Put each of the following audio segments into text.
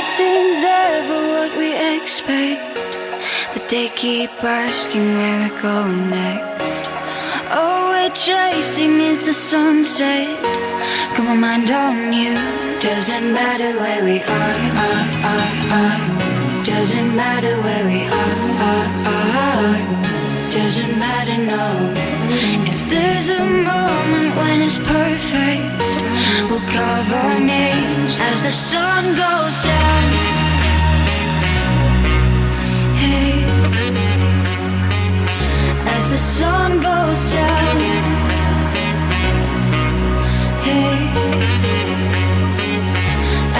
Nothing's ever what we expect, but they keep asking where we're going next. All we're chasing is the sunset. Got my mind on you. Doesn't matter where we are, are, are, are. Doesn't matter where we are, are, are. Doesn't matter, no. If there's a moment when it's perfect, we'll carve our names as the sun goes down. Hey, as the sun goes down. Hey,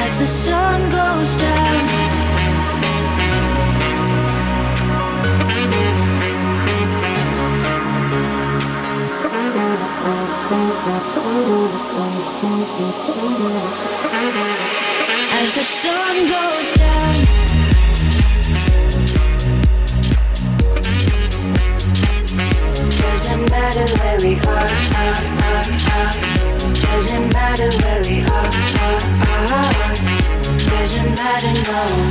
as the sun goes down. As the sun goes down. Doesn't matter where we are. Doesn't matter where we are, are, are. Doesn't matter, no.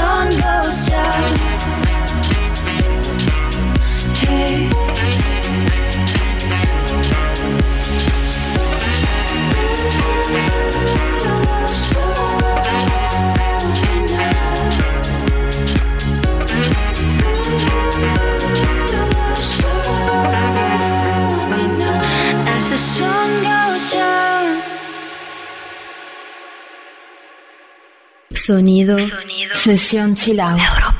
sun goes down. Hey. As the sun goes down. Sonido. Sesión Chill Out.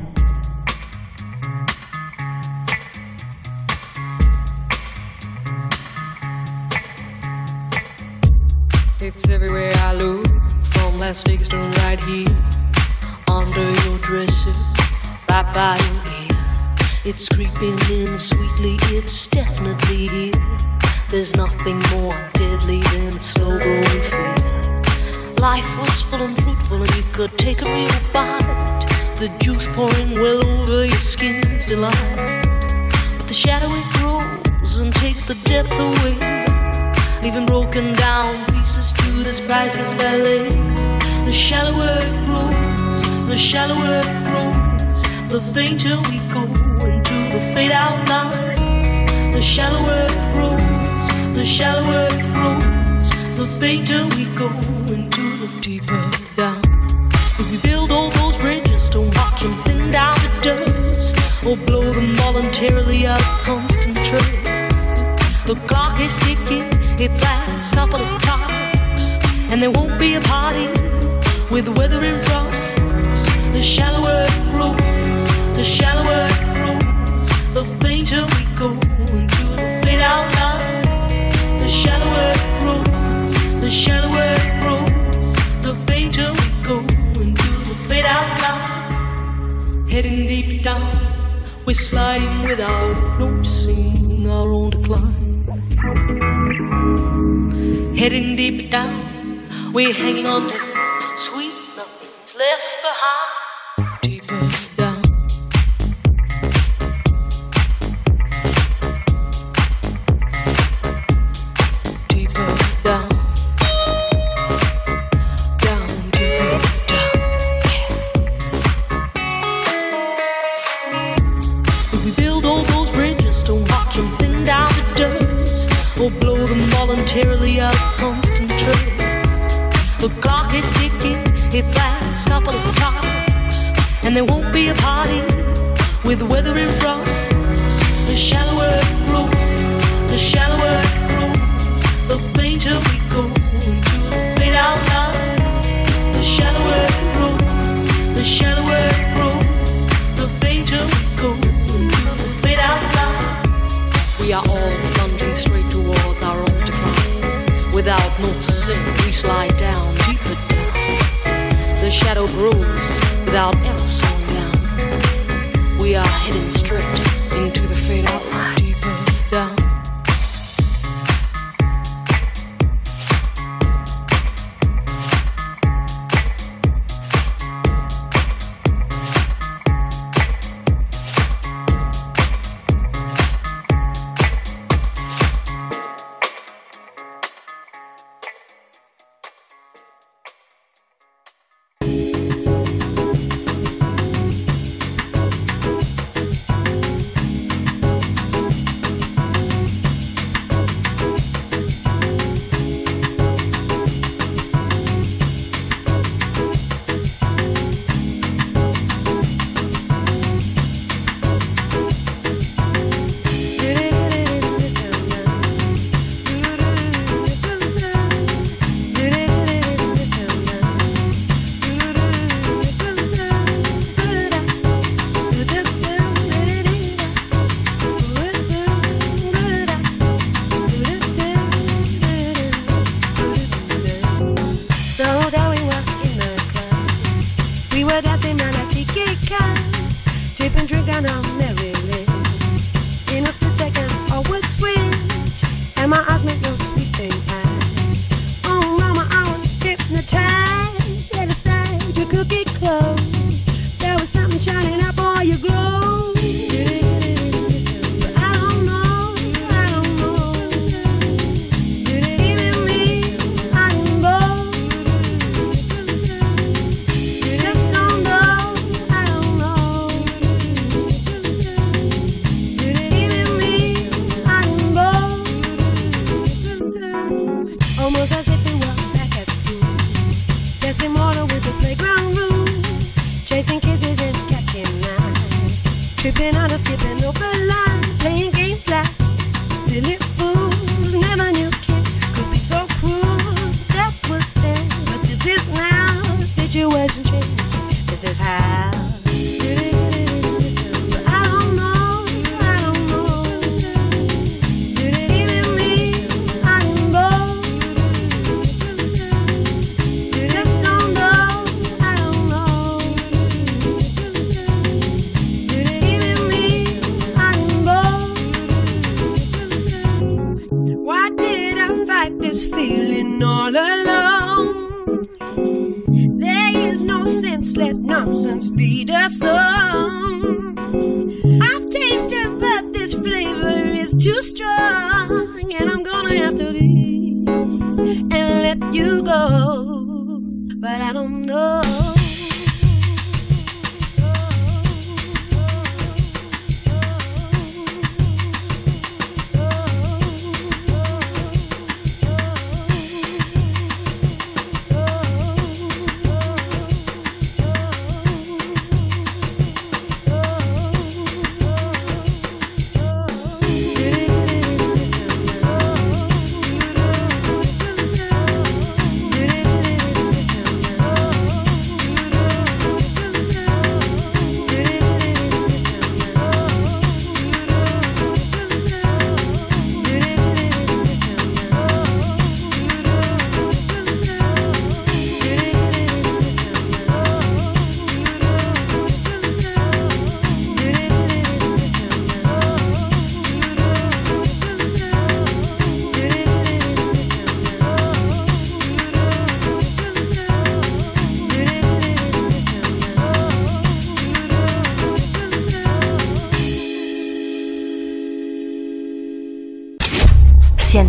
out north to south, we slide down, deeper down. The shadow grows without ever slowing down. We are hidden, stripped.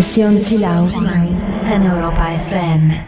Sesión Chill en Europa FM.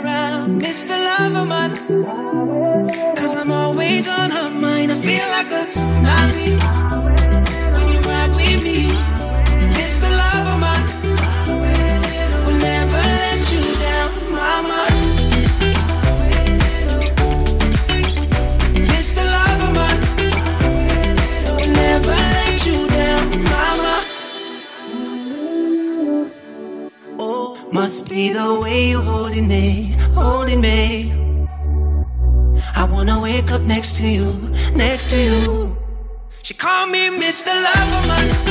Mr. Loverman. Cause I'm always on her mind. I feel like a tsunami when you ride with me, Mr. Loverman. Will never let you down, mama. Mr. Loverman, will never let you down, mama. Oh, must be the way you're holding me, holding me. I wanna wake up next to you, next to you. She called me Mr. Loverman,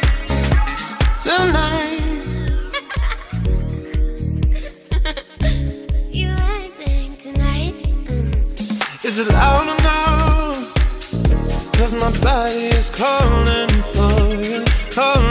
You acting tonight? Mm. Is it loud enough? Cause my body is calling for you, calling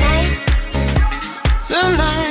Tonight.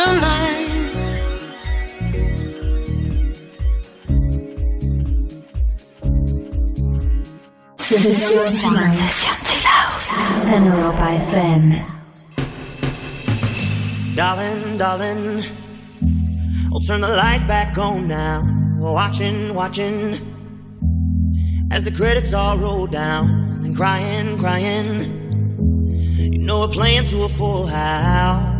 Tonight. Sesión Chill Out en Europa FM. Darling, darling, I'll turn the lights back on now. We're Watching, watching, as the credits all roll down and crying, crying. You know we're playing to a full house,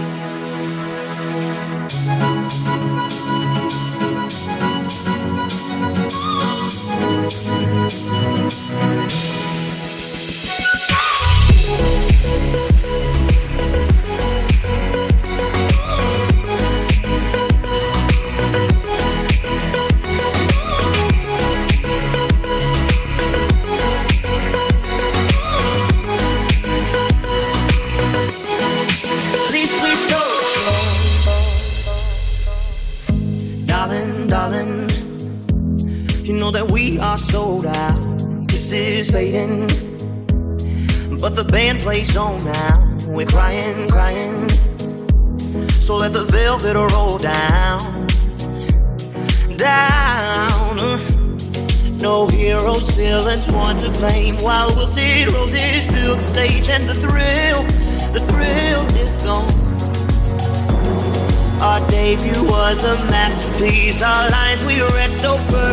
That we are sold out. This is fading, but the band plays on now. We're crying, crying. So let the velvet roll down, down. No heroes, villains, one to blame. While wilted roses fill the stage, and the thrill, the thrill is gone. Our debut was a masterpiece. Our lines we read so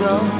show.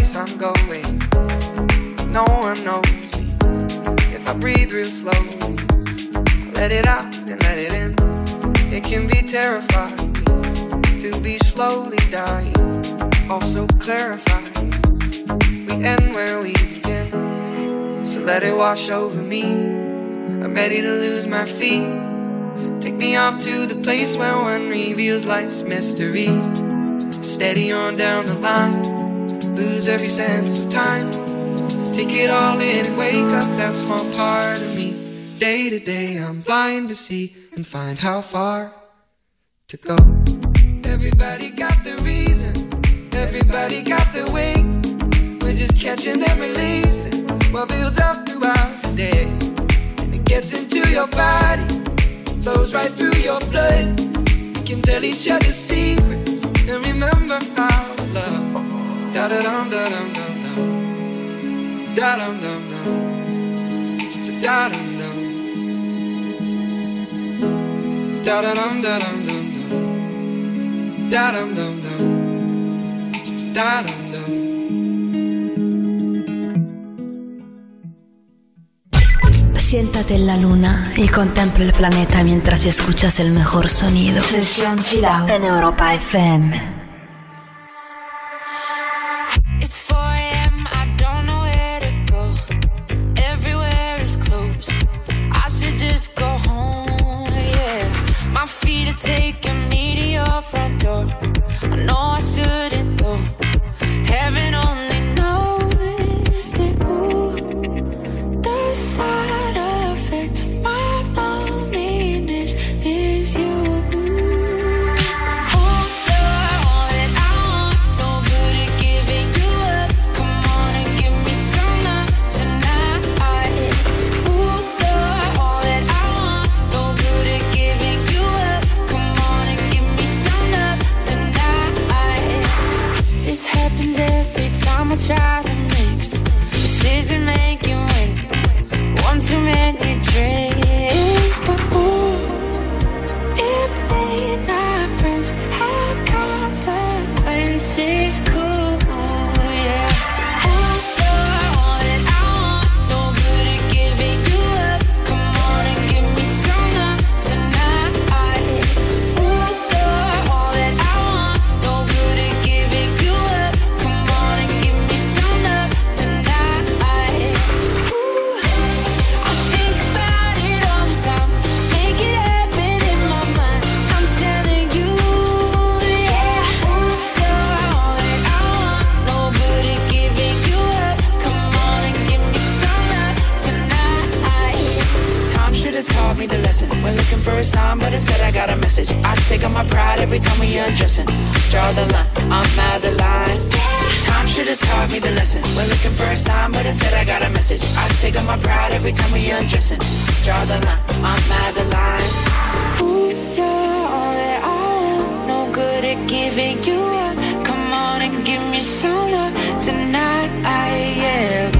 Place I'm going. No one knows me. If I breathe real slowly, let it out and let it in. It can be terrifying to be slowly dying. Also clarifying. We end where we begin. So let it wash over me. I'm ready to lose my feet. Take me off to the place where one reveals life's mystery. Steady on down the line lose every sense of time. Take it all in wake up that small part of me. Day to day, I'm blind to see and find how far to go. Everybody got the reason, everybody got the way. We're just catching and releasing what builds up throughout the day. And it gets into your body, flows right through your blood. We can tell each other secrets and remember to love. Da da dum da dum dum dum. Da dum dum dum. Da dum dum. Da da dum da dum dum dum. Da dum dum dum. Da dum dum. Siéntate en la luna y contempla el planeta mientras escuchas el mejor sonido. Sesión Chill Out en Europa FM. Take on my pride every time we undressing. Draw the line, I'm out of line. Time should have taught me the lesson. We're looking for a sign, but instead I got a message. I take on my pride every time we undressing. Draw the line, I'm out of line. Ooh, you're all up? No good at giving you up. Come on and give me some love tonight. Yeah.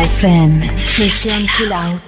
FM, sesión chill out.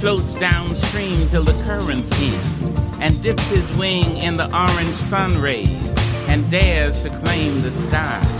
Floats downstream till the currents end and dips his wing in the orange sun rays and dares to claim the sky.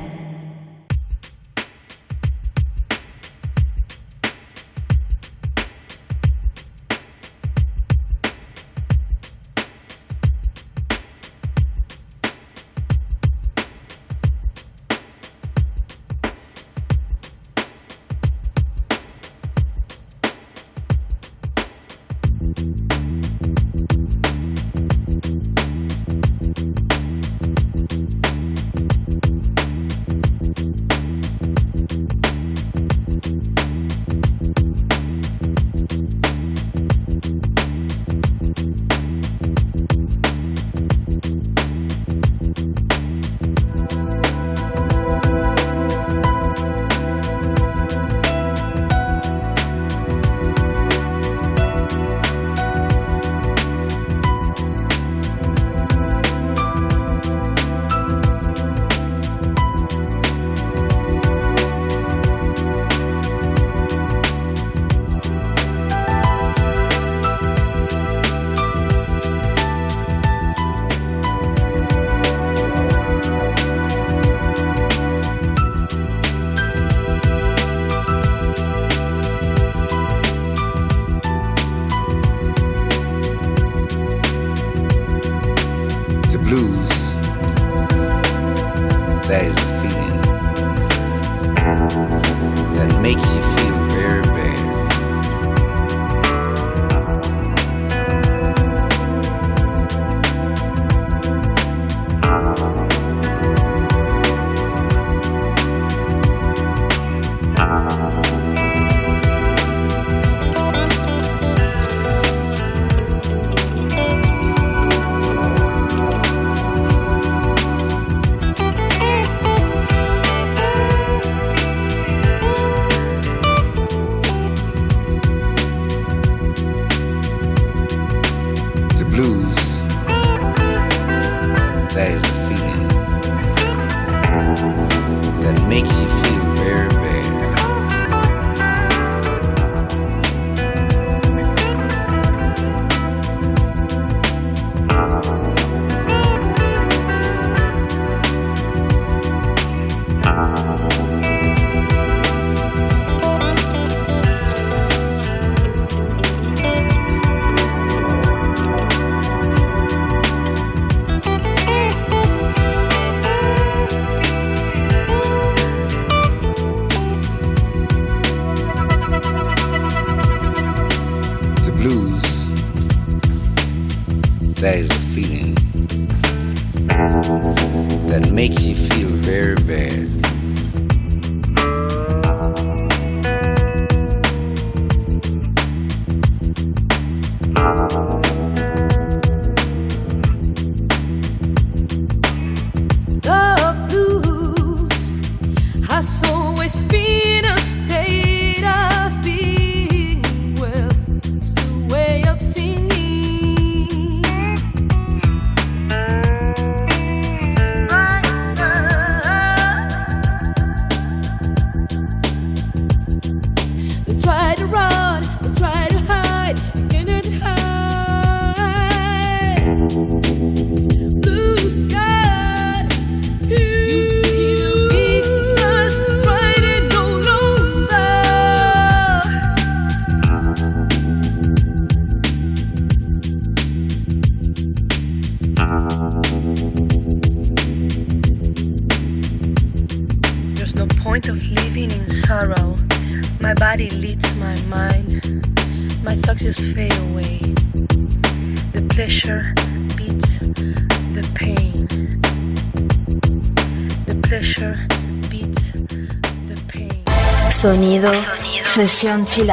Sesión Chill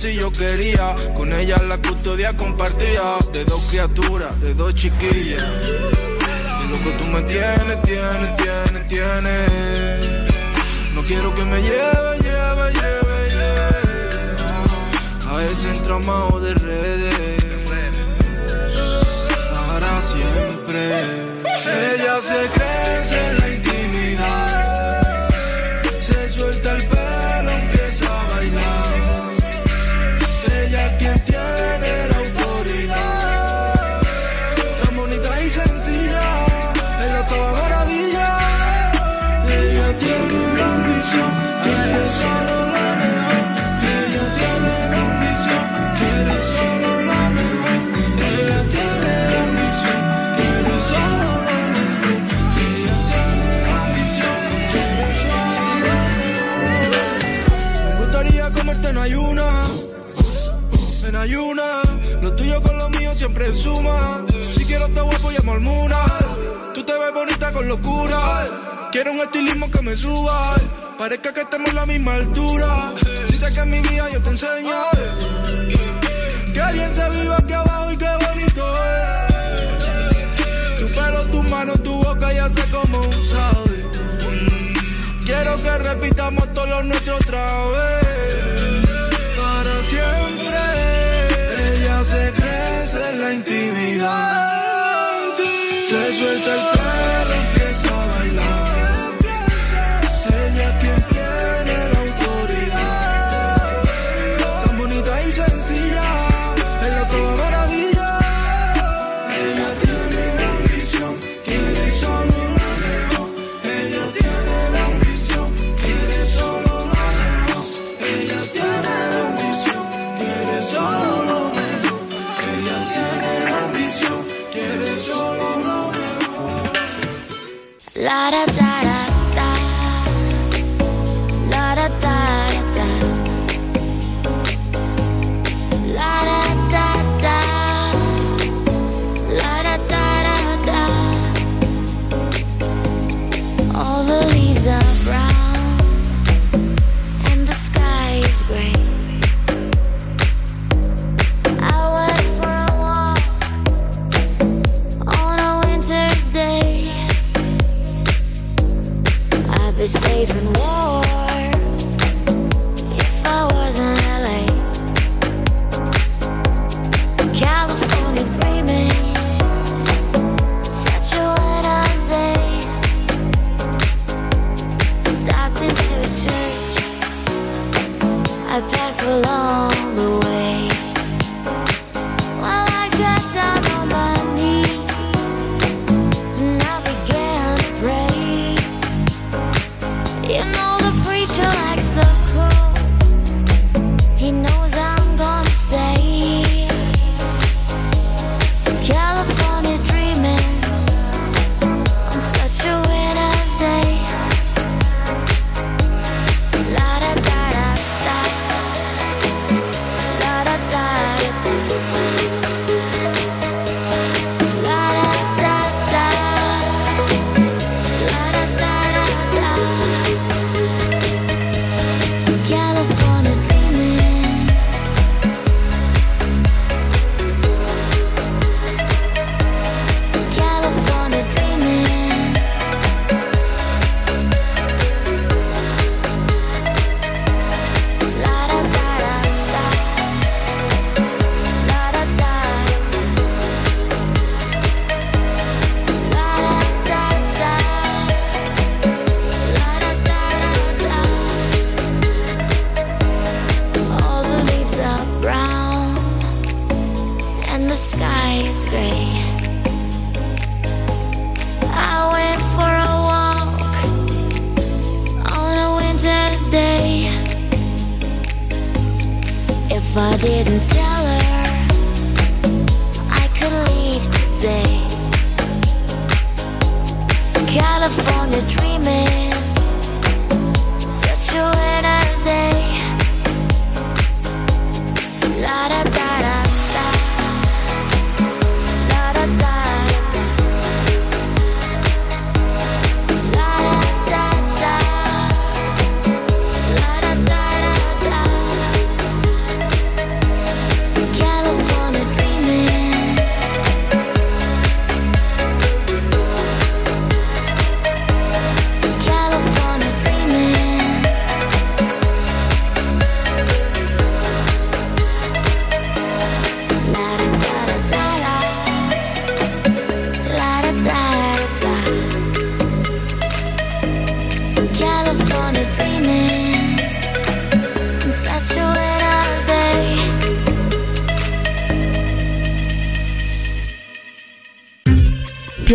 si yo quería. Con ella la custodia compartía de dos criaturas, de dos chiquillas. Y lo que tú me tienes, tienes, tienes, tienes. No quiero que me lleve, lleve, lleve, lleve. A ese entramado de redes. Para siempre. estilismo que me suba. Parezca que estemos a la misma altura. Si te que en mi vida yo te enseño. Que bien se vive aquí abajo y qué bonito es. Tu pelo, tu mano, tu boca ya sé cómo sabe. Quiero que repitamos todo lo nuestro otra vez. Para siempre. Ella se crece en la intimidad.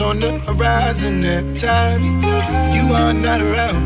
on the horizon every time. You are not around.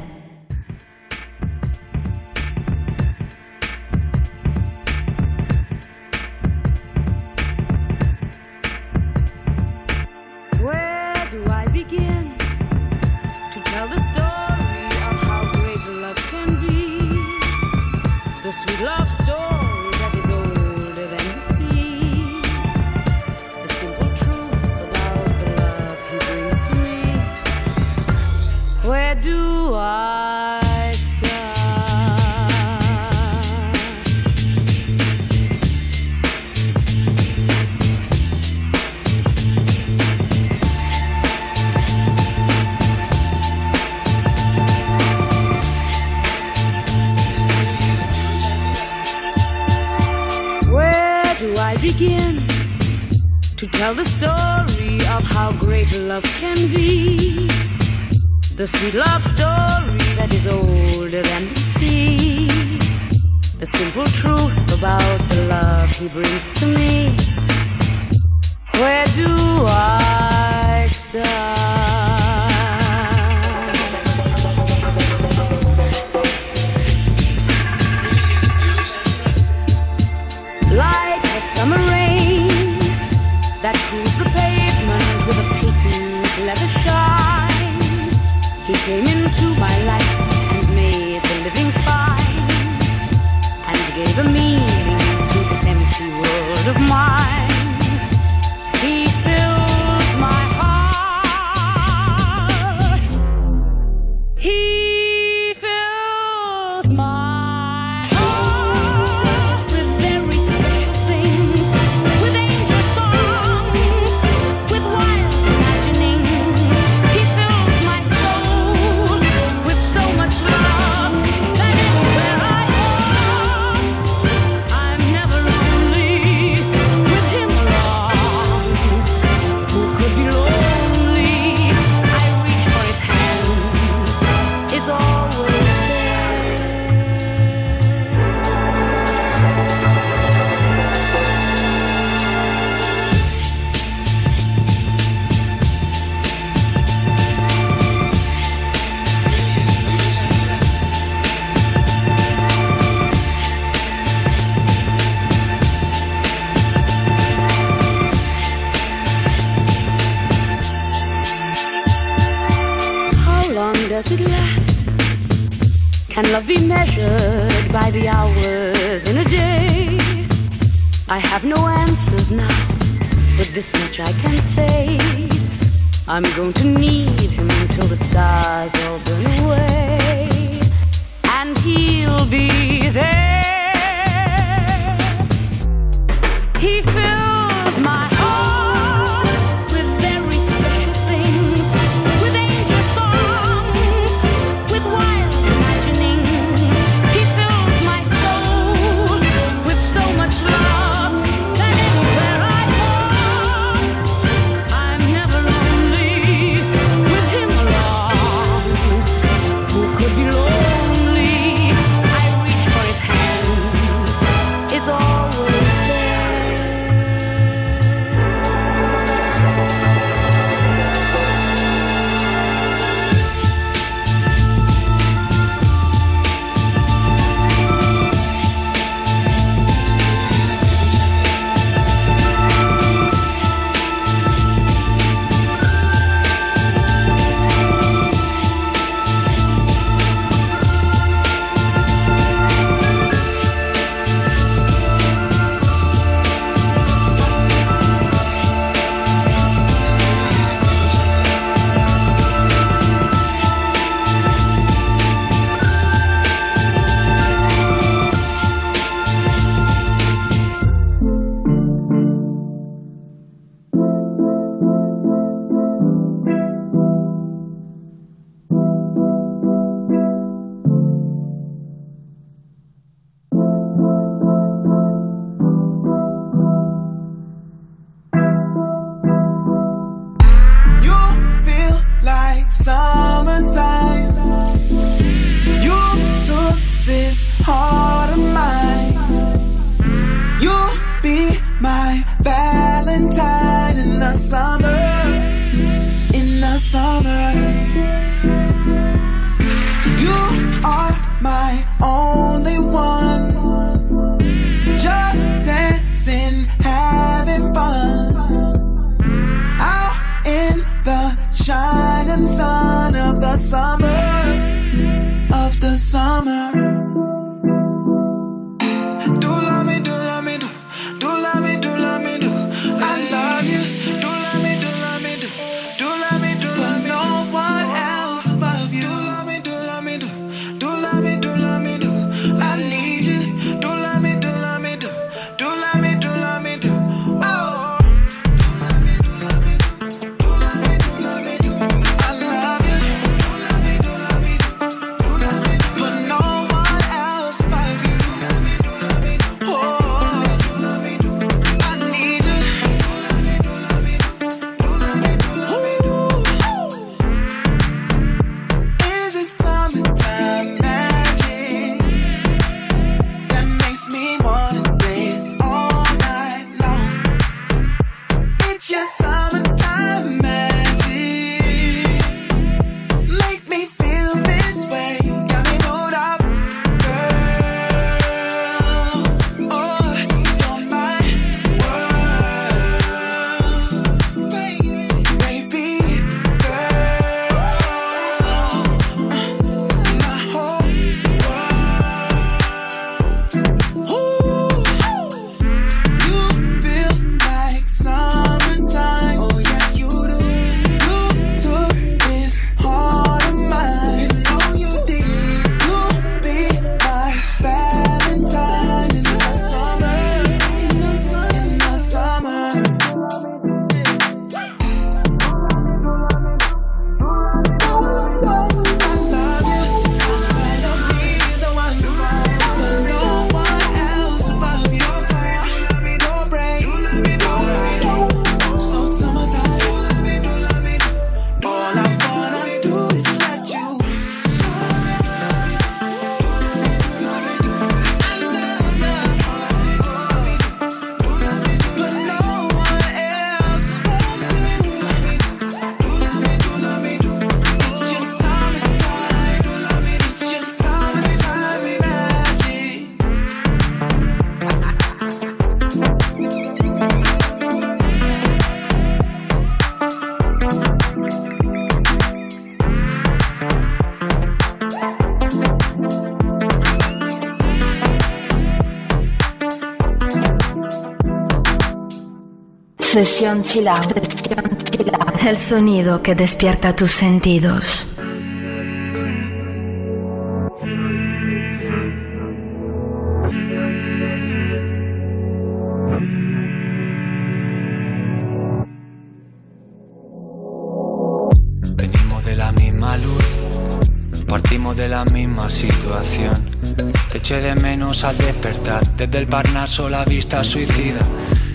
love this much I can say. I'm going to need him until the stars all burn away, and he'll be there. Sesión chill. El sonido que despierta tus sentidos. Venimos de la misma luz, partimos de la misma situación. Te eché de menos al despertar, desde el Parnaso la vista suicida.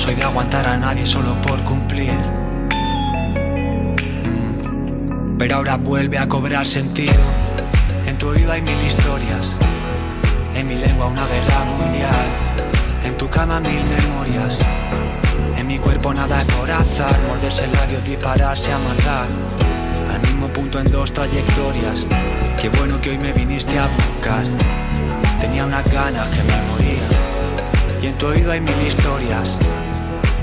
Soy de aguantar a nadie solo por cumplir. Pero ahora vuelve a cobrar sentido. En tu oído hay mil historias. En mi lengua una guerra mundial. En tu cama mil memorias. En mi cuerpo nada es por azar. Morderse el labio, dispararse a matar. Al mismo punto en dos trayectorias. Qué bueno que hoy me viniste a buscar. Tenía unas ganas que me moría. Y en tu oído hay mil historias.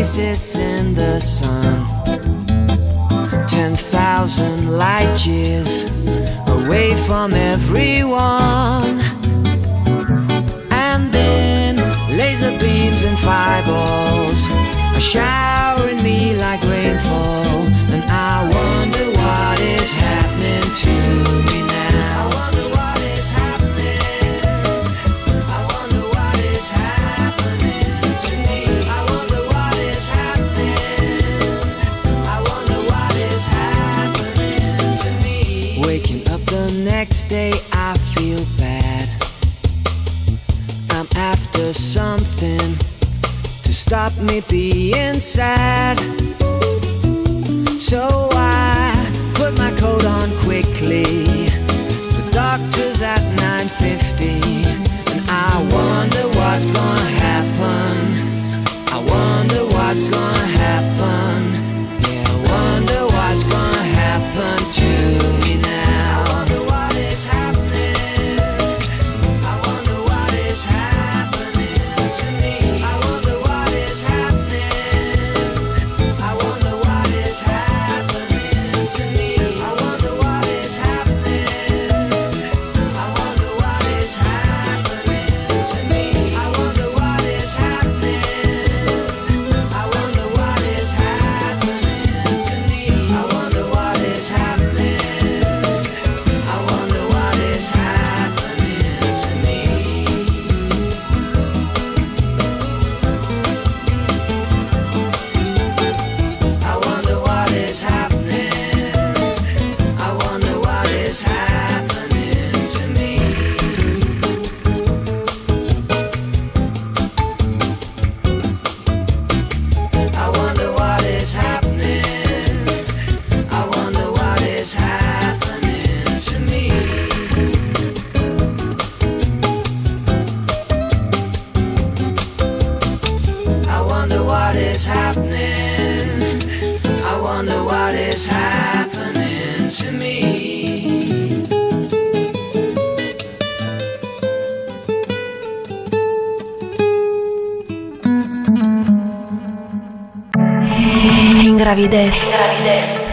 oasis in the sun. 10,000 light years away from everyone. And then laser beams and fireballs are showering me like rainfall. And I wonder what is happening to me now. stop me being sad. So I put my coat on quickly. The doctor's at 9:50, and I wonder what's gonna happen. I wonder what's gonna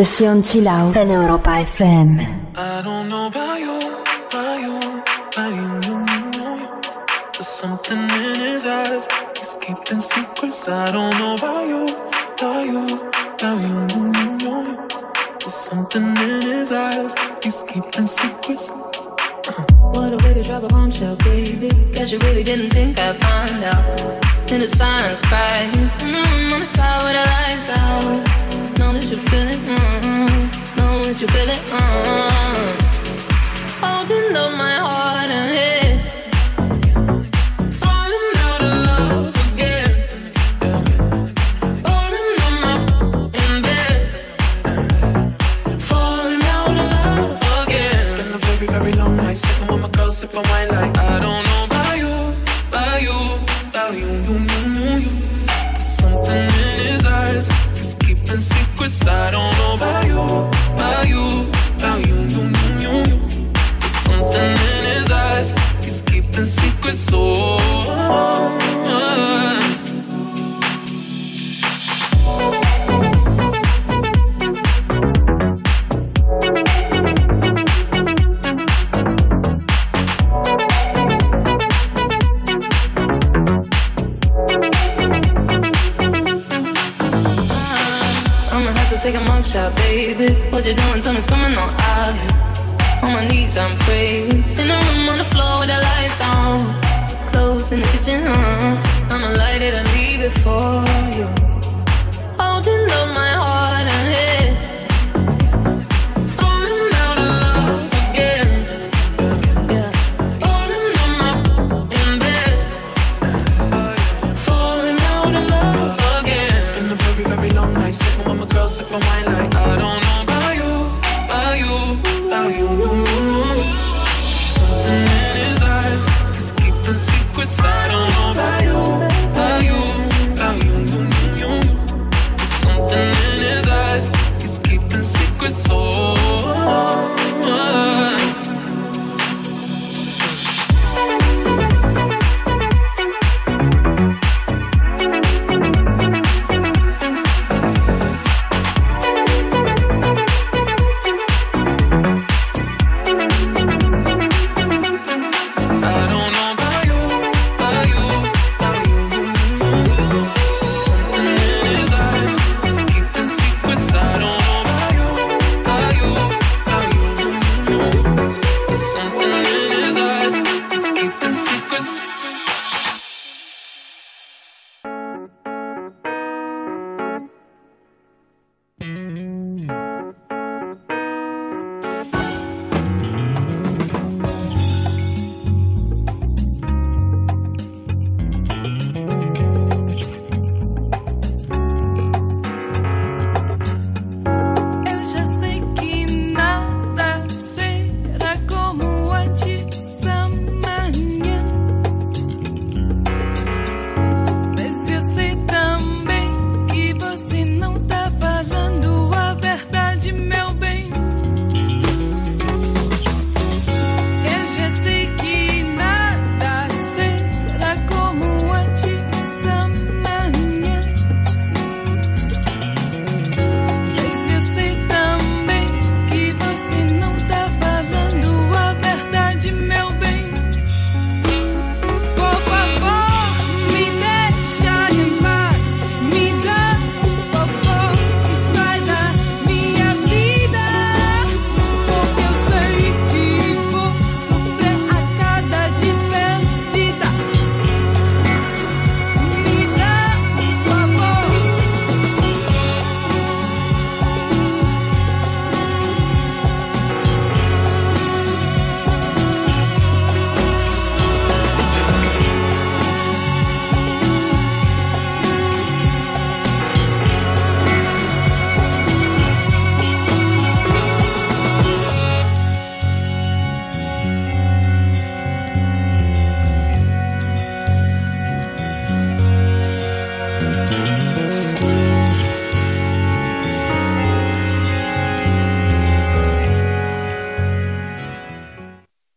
Sesión chill out en Europa FM. I don't know about you, about you, about you, you, you, you. There's something in his eyes. He's keeping secrets. I don't know about you, about you, about you, you, you, you. There's something in his eyes. He's keeping secrets. Uh. What a way to drop a bombshell, baby. Guess you really didn't think I'd find out. In the silence, cry. You feel it. Mm.